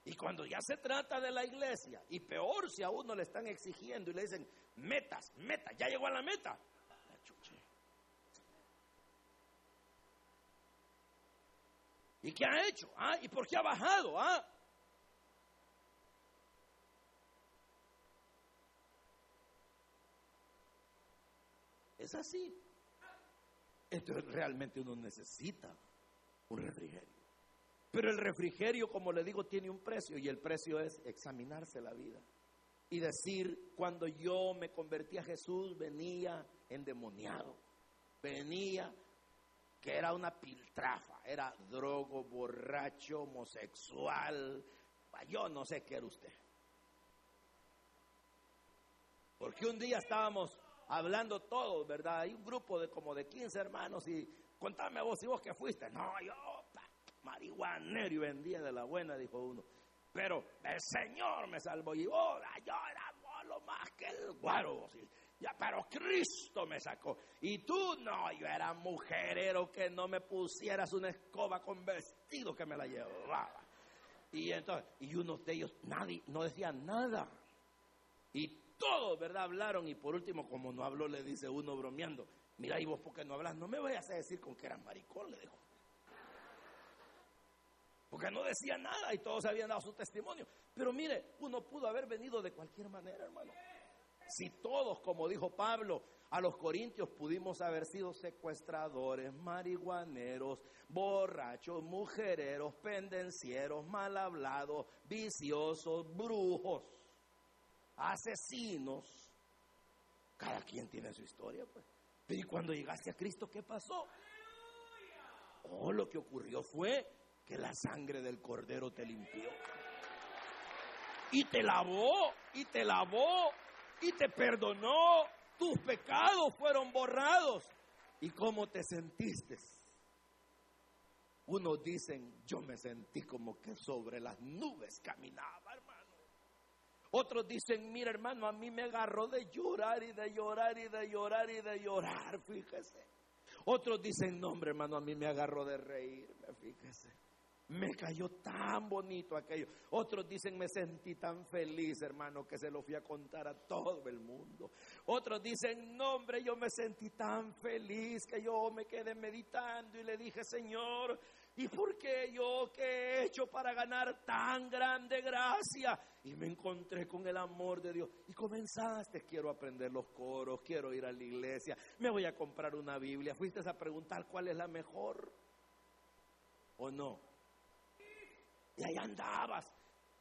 Y cuando ya se trata de la iglesia, y peor si a uno le están exigiendo y le dicen, metas, metas, ya llegó a la meta. ¿Y qué ha hecho? ¿Ah? ¿Y por qué ha bajado? ¿Ah? Es así. Entonces realmente uno necesita un refrigerio. Pero el refrigerio, como le digo, tiene un precio y el precio es examinarse la vida. Y decir, cuando yo me convertí a Jesús, venía endemoniado. Venía que era una piltrafa, era drogo, borracho, homosexual. Yo no sé qué era usted. Porque un día estábamos hablando todos, ¿verdad? Hay un grupo de como de 15 hermanos y contame vos y vos que fuiste. No, yo marihuanero y vendía de la buena, dijo uno. Pero el Señor me salvó y oh, yo era lo más que el guaro. Ya, pero Cristo me sacó. Y tú no, yo era mujerero que no me pusieras una escoba con vestido que me la llevaba. Y entonces, y unos de ellos, nadie, no decían nada. Y todos, ¿verdad? Hablaron. Y por último, como no habló, le dice uno bromeando: Mira, y vos, ¿por qué no hablas? No me vayas a decir con que eras maricón, le dijo. Porque no decía nada y todos habían dado su testimonio. Pero mire, uno pudo haber venido de cualquier manera, hermano. Si todos, como dijo Pablo a los corintios, pudimos haber sido secuestradores, marihuaneros, borrachos, mujereros, pendencieros, mal hablados, viciosos, brujos, asesinos, cada quien tiene su historia, pues. Pero y cuando llegaste a Cristo, ¿qué pasó? Oh, lo que ocurrió fue que la sangre del cordero te limpió. Y te lavó, y te lavó, y te perdonó. Tus pecados fueron borrados. ¿Y cómo te sentiste? Unos dicen, yo me sentí como que sobre las nubes caminaba, hermano. Otros dicen, mira hermano, a mí me agarró de llorar y de llorar y de llorar y de llorar, fíjese. Otros dicen, no hermano, a mí me agarró de reírme, fíjese. Me cayó tan bonito aquello. Otros dicen, me sentí tan feliz, hermano, que se lo fui a contar a todo el mundo. Otros dicen, no, hombre, yo me sentí tan feliz que yo me quedé meditando y le dije, Señor, ¿y por qué yo qué he hecho para ganar tan grande gracia? Y me encontré con el amor de Dios. Y comenzaste, quiero aprender los coros, quiero ir a la iglesia, me voy a comprar una Biblia. Fuiste a preguntar cuál es la mejor o no. Y ahí andabas,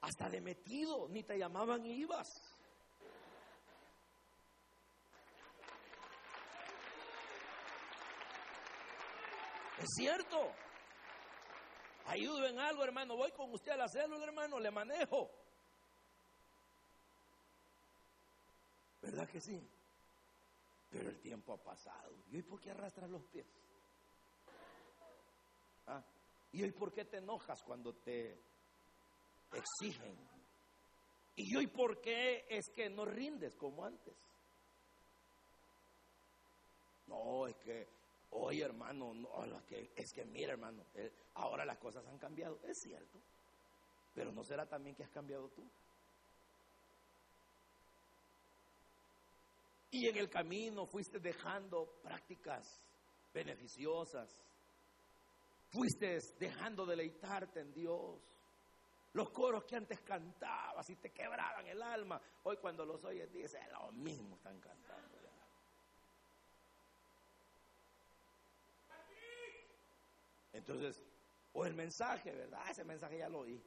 hasta de metido, ni te llamaban y ibas. Es cierto. Ayudo en algo, hermano. Voy con usted a la célula, hermano. Le manejo. ¿Verdad que sí? Pero el tiempo ha pasado. ¿Y hoy por qué arrastras los pies? ¿Ah? ¿Y hoy por qué te enojas cuando te exigen? ¿Y hoy por qué es que no rindes como antes? No, es que, oye hermano, no, es que, es que mira hermano, eh, ahora las cosas han cambiado. Es cierto, pero ¿no será también que has cambiado tú? Y en el camino fuiste dejando prácticas beneficiosas, fuiste dejando deleitarte en Dios. Los coros que antes cantabas y te quebraban el alma, hoy cuando los oyes dices, lo mismo están cantando. Entonces, o el mensaje, ¿verdad? Ese mensaje ya lo oí.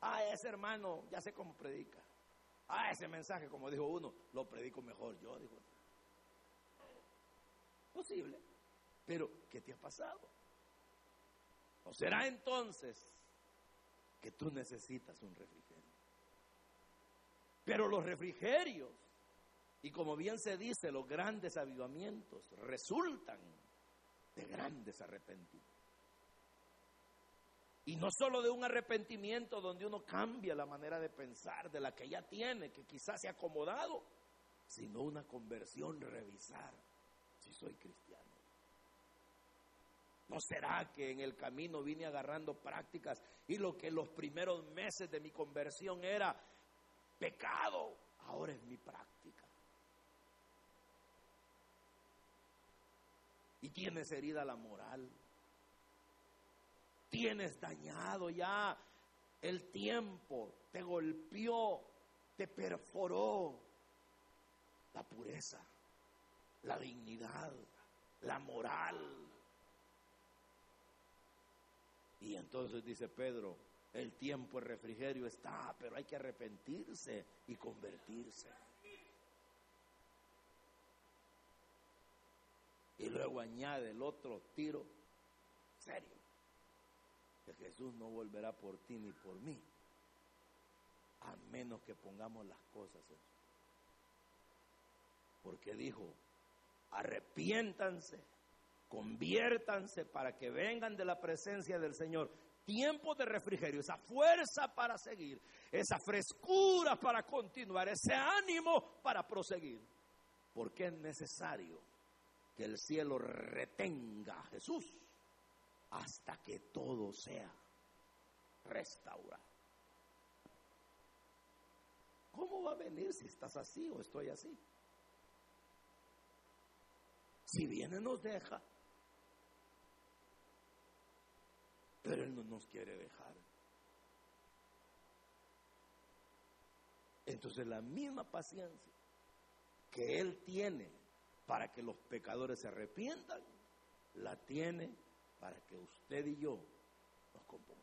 Ah, ese hermano, ya sé cómo predica. Ah, ese mensaje, como dijo uno, lo predico mejor yo, dijo. Posible. Pero, ¿qué te ha pasado? ¿O será entonces que tú necesitas un refrigerio? Pero los refrigerios, y como bien se dice, los grandes avivamientos resultan de grandes arrepentimientos. Y no solo de un arrepentimiento donde uno cambia la manera de pensar de la que ya tiene, que quizás se ha acomodado, sino una conversión, revisar si soy cristiano. ¿No será que en el camino vine agarrando prácticas y lo que los primeros meses de mi conversión era pecado, ahora es mi práctica? Y tienes herida la moral. Tienes dañado ya el tiempo, te golpeó, te perforó la pureza, la dignidad, la moral. Y entonces dice Pedro, el tiempo de refrigerio está, pero hay que arrepentirse y convertirse. Y luego añade el otro tiro, serio, que Jesús no volverá por ti ni por mí, a menos que pongamos las cosas en. Porque dijo, arrepiéntanse conviértanse para que vengan de la presencia del Señor. Tiempo de refrigerio, esa fuerza para seguir, esa frescura para continuar, ese ánimo para proseguir. ¿Por qué es necesario que el cielo retenga a Jesús hasta que todo sea restaurado? ¿Cómo va a venir si estás así o estoy así? Si viene nos deja, pero Él no nos quiere dejar. Entonces la misma paciencia que Él tiene para que los pecadores se arrepientan, la tiene para que usted y yo nos compongamos.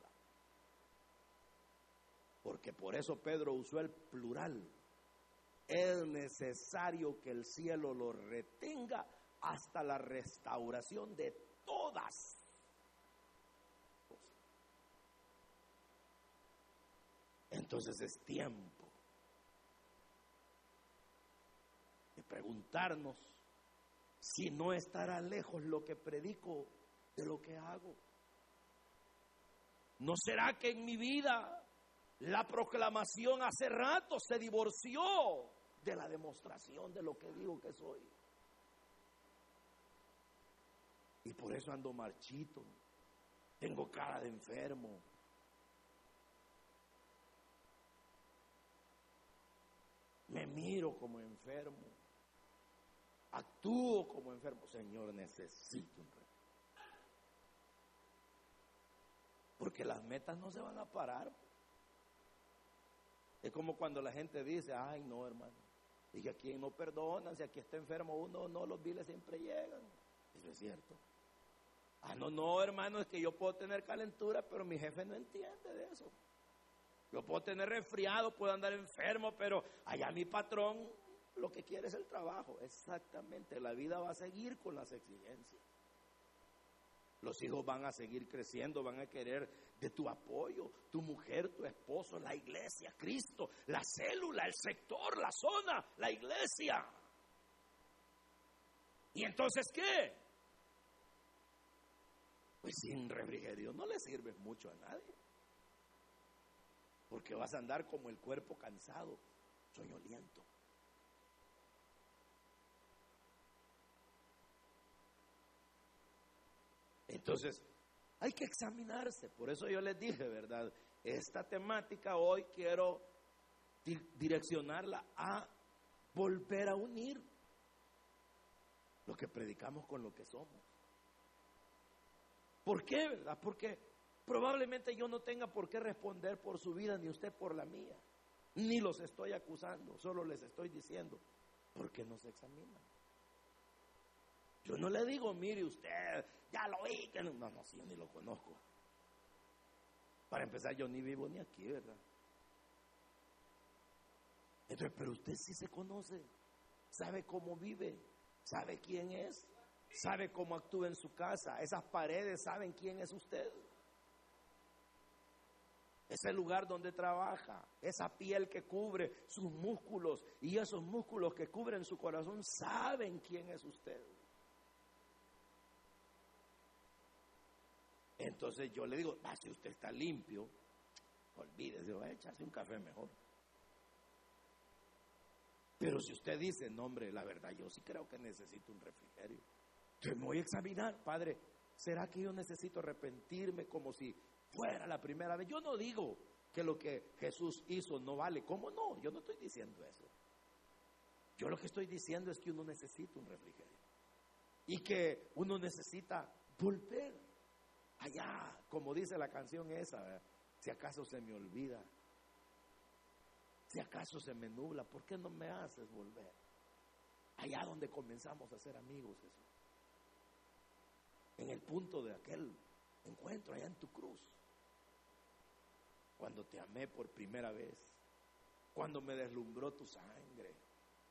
Porque por eso Pedro usó el plural. Es necesario que el cielo lo retenga hasta la restauración de todas Entonces es tiempo de preguntarnos si no estará lejos lo que predico de lo que hago. ¿No será que en mi vida la proclamación hace rato se divorció de la demostración de lo que digo que soy? Y por eso ando marchito, tengo cara de enfermo, me miro como enfermo, actúo como enfermo. Señor, necesito un Porque las metas no se van a parar. Es como cuando la gente dice, ay no, hermano, y que aquí no perdonan, si aquí está enfermo uno, no, los viles siempre llegan. Eso es cierto. Ah, no, no, hermano, es que yo puedo tener calentura, pero mi jefe no entiende de eso. Yo puedo tener resfriado, puedo andar enfermo, pero allá mi patrón lo que quiere es el trabajo. Exactamente, la vida va a seguir con las exigencias. Los hijos van a seguir creciendo, van a querer de tu apoyo, tu mujer, tu esposo, la iglesia, Cristo, la célula, el sector, la zona, la iglesia. ¿Y entonces qué? Pues sin refrigerio no le sirve mucho a nadie porque vas a andar como el cuerpo cansado, soñoliento. Entonces, hay que examinarse. Por eso yo les dije, ¿verdad? Esta temática hoy quiero direccionarla a volver a unir lo que predicamos con lo que somos. ¿Por qué, verdad? Porque Probablemente yo no tenga por qué responder por su vida ni usted por la mía. Ni los estoy acusando, solo les estoy diciendo, ¿por qué no se examinan? Yo no le digo, mire usted, ya lo vi, que no, no, no, yo ni lo conozco. Para empezar, yo ni vivo ni aquí, ¿verdad? Entonces, pero usted sí se conoce, sabe cómo vive, sabe quién es, sabe cómo actúa en su casa, esas paredes saben quién es usted ese lugar donde trabaja, esa piel que cubre sus músculos y esos músculos que cubren su corazón saben quién es usted. Entonces yo le digo, si usted está limpio, olvídese, va a echarse un café mejor. Pero si usted dice, no hombre, la verdad, yo sí creo que necesito un refrigerio. Yo me voy a examinar, padre, ¿será que yo necesito arrepentirme como si fuera la primera vez. Yo no digo que lo que Jesús hizo no vale. ¿Cómo no? Yo no estoy diciendo eso. Yo lo que estoy diciendo es que uno necesita un refrigerio. Y que uno necesita volver allá, como dice la canción esa, si acaso se me olvida, si acaso se me nubla, ¿por qué no me haces volver? Allá donde comenzamos a ser amigos, Jesús. En el punto de aquel encuentro allá en tu cruz cuando te amé por primera vez, cuando me deslumbró tu sangre,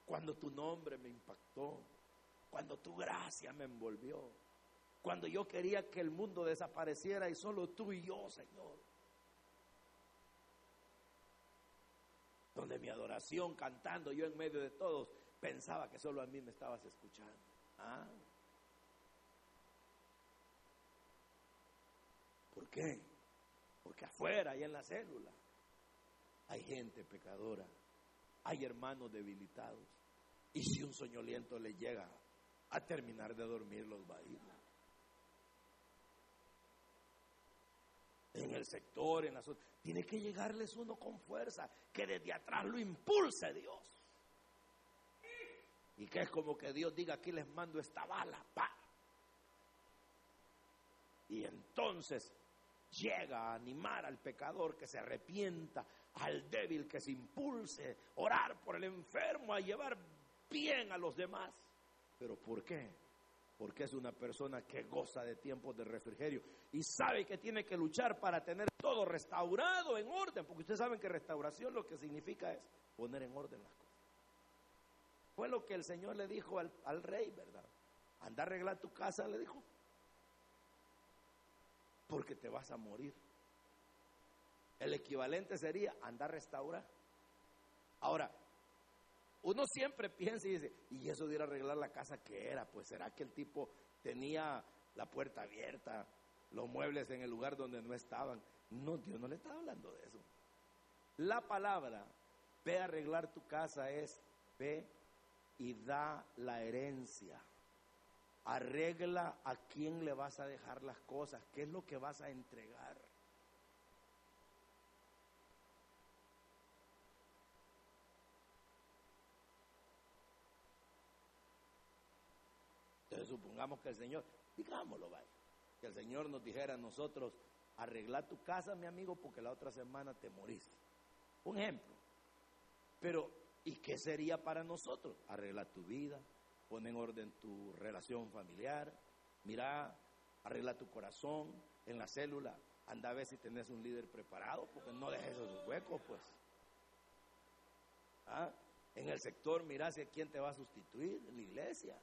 cuando tu nombre me impactó, cuando tu gracia me envolvió, cuando yo quería que el mundo desapareciera y solo tú y yo, Señor. Donde mi adoración cantando, yo en medio de todos, pensaba que solo a mí me estabas escuchando. ¿Ah? ¿Por qué? Porque afuera y en la célula hay gente pecadora, hay hermanos debilitados, Y si un soñoliento le llega a terminar de dormir, los va a ir. En el sector, en la. Tiene que llegarles uno con fuerza, que desde atrás lo impulse Dios. Y que es como que Dios diga, aquí les mando esta bala, pa. Y entonces llega a animar al pecador que se arrepienta, al débil que se impulse, orar por el enfermo, a llevar bien a los demás. ¿Pero por qué? Porque es una persona que goza de tiempos de refrigerio y sabe que tiene que luchar para tener todo restaurado en orden, porque ustedes saben que restauración lo que significa es poner en orden las cosas. Fue lo que el Señor le dijo al, al rey, ¿verdad? Anda a arreglar tu casa, le dijo, porque te vas a morir. El equivalente sería andar a restaurar. Ahora, uno siempre piensa y dice, y eso de ir a arreglar la casa, ¿qué era? Pues será que el tipo tenía la puerta abierta, los muebles en el lugar donde no estaban. No, Dios no le está hablando de eso. La palabra, ve a arreglar tu casa, es ve y da la herencia. Arregla a quién le vas a dejar las cosas, qué es lo que vas a entregar. Entonces supongamos que el Señor, digámoslo, vaya, que el Señor nos dijera a nosotros, arregla tu casa, mi amigo, porque la otra semana te morís. Un ejemplo. Pero, ¿y qué sería para nosotros? Arregla tu vida, pon en orden tu relación familiar, mira, arregla tu corazón en la célula, anda a ver si tenés un líder preparado, porque no dejes esos huecos, pues. ¿Ah? En el sector, mira si quién te va a sustituir, la iglesia.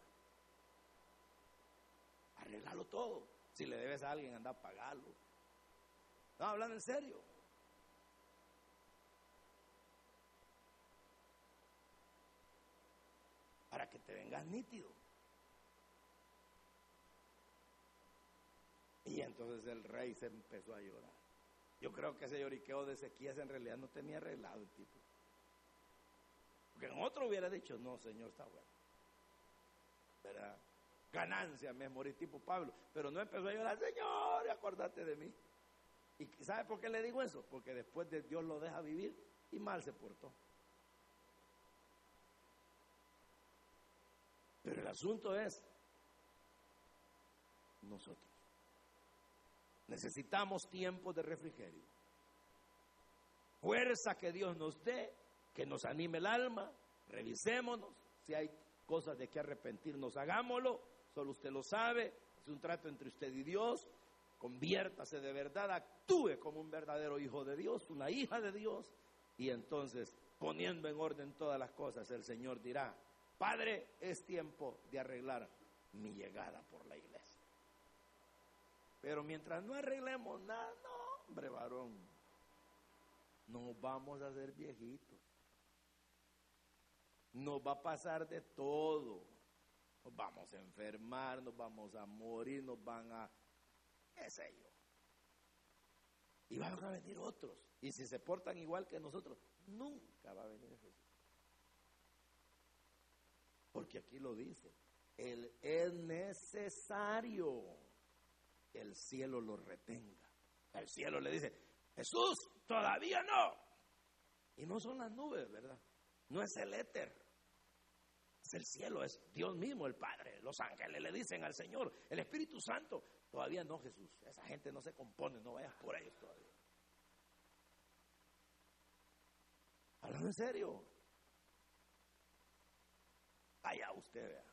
Arreglalo todo. Si le debes a alguien, anda a pagarlo. No, hablando en serio. Para que te vengas nítido. Y entonces el rey se empezó a llorar. Yo creo que ese lloriqueo de Ezequías en realidad no tenía arreglado el tipo. Porque en otro hubiera dicho, no, Señor, está bueno. ¿Verdad? Ganancia me morir tipo Pablo. Pero no empezó a llorar, Señor, acordate de mí. ¿Y sabe por qué le digo eso? Porque después de Dios lo deja vivir y mal se portó. El asunto es nosotros. Necesitamos tiempo de refrigerio. Fuerza que Dios nos dé, que nos anime el alma, revisémonos. Si hay cosas de que arrepentirnos, hagámoslo. Solo usted lo sabe. Es un trato entre usted y Dios. Conviértase de verdad, actúe como un verdadero hijo de Dios, una hija de Dios. Y entonces, poniendo en orden todas las cosas, el Señor dirá, Padre, es tiempo de arreglar mi llegada por la iglesia. Pero mientras no arreglemos nada, no, hombre, varón, nos vamos a hacer viejitos. Nos va a pasar de todo. Nos vamos a enfermar, nos vamos a morir, nos van a, qué sé yo. Y van a venir otros. Y si se portan igual que nosotros, nunca va a venir Jesús. Porque aquí lo dice. Él es necesario que el cielo lo retenga. El cielo le dice, Jesús, todavía no. Y no son las nubes, ¿verdad? No es el éter. Es el cielo, es Dios mismo, el Padre. Los ángeles le dicen al Señor, el Espíritu Santo. Todavía no, Jesús. Esa gente no se compone, no vayas por ellos todavía. Hablando en serio. Allá usted vea.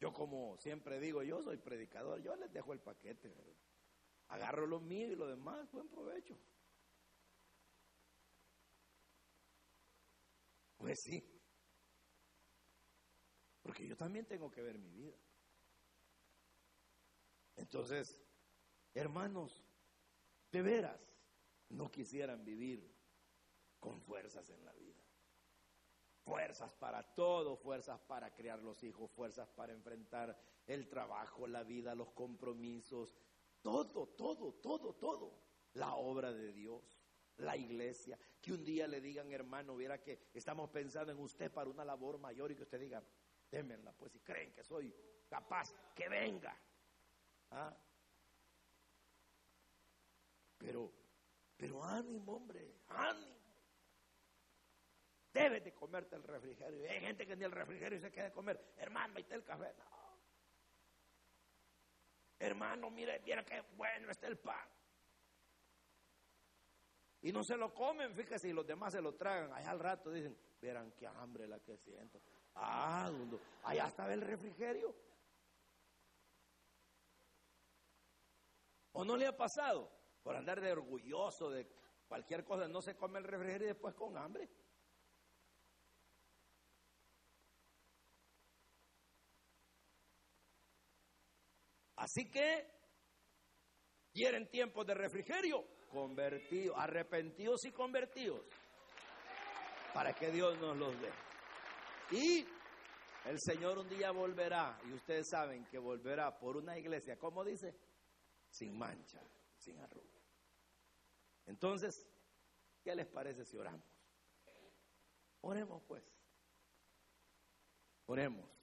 Yo como siempre digo, yo soy predicador, yo les dejo el paquete. Agarro lo mío y lo demás, buen provecho. Pues sí. Porque yo también tengo que ver mi vida. Entonces, hermanos, de veras, no quisieran vivir con fuerzas en la vida. Fuerzas para todo, fuerzas para criar los hijos, fuerzas para enfrentar el trabajo, la vida, los compromisos, todo, todo, todo, todo. La obra de Dios. la iglesia, que un día le digan, hermano, viera que estamos pensando en usted para una labor mayor y que usted diga, démenla, pues si creen que soy capaz, que venga. ¿Ah? Pero, pero ánimo, hombre, ánimo. Debes de comerte el refrigerio. Hay gente que ni el refrigerio se de comer. Hermano, ahí está el café. No. Hermano, mire, mira qué bueno está el pan. Y no se lo comen, fíjese, y los demás se lo tragan. Allá al rato dicen, verán qué hambre la que siento. Ah, allá estaba el refrigerio. ¿O no le ha pasado? Por andar de orgulloso de cualquier cosa, no se come el refrigerio y después con hambre. Así que quieren tiempos de refrigerio, convertidos, arrepentidos y convertidos, para que Dios nos los dé. Y el Señor un día volverá, y ustedes saben que volverá por una iglesia, ¿cómo dice? Sin mancha, sin arruga. Entonces, ¿qué les parece si oramos? Oremos pues. Oremos.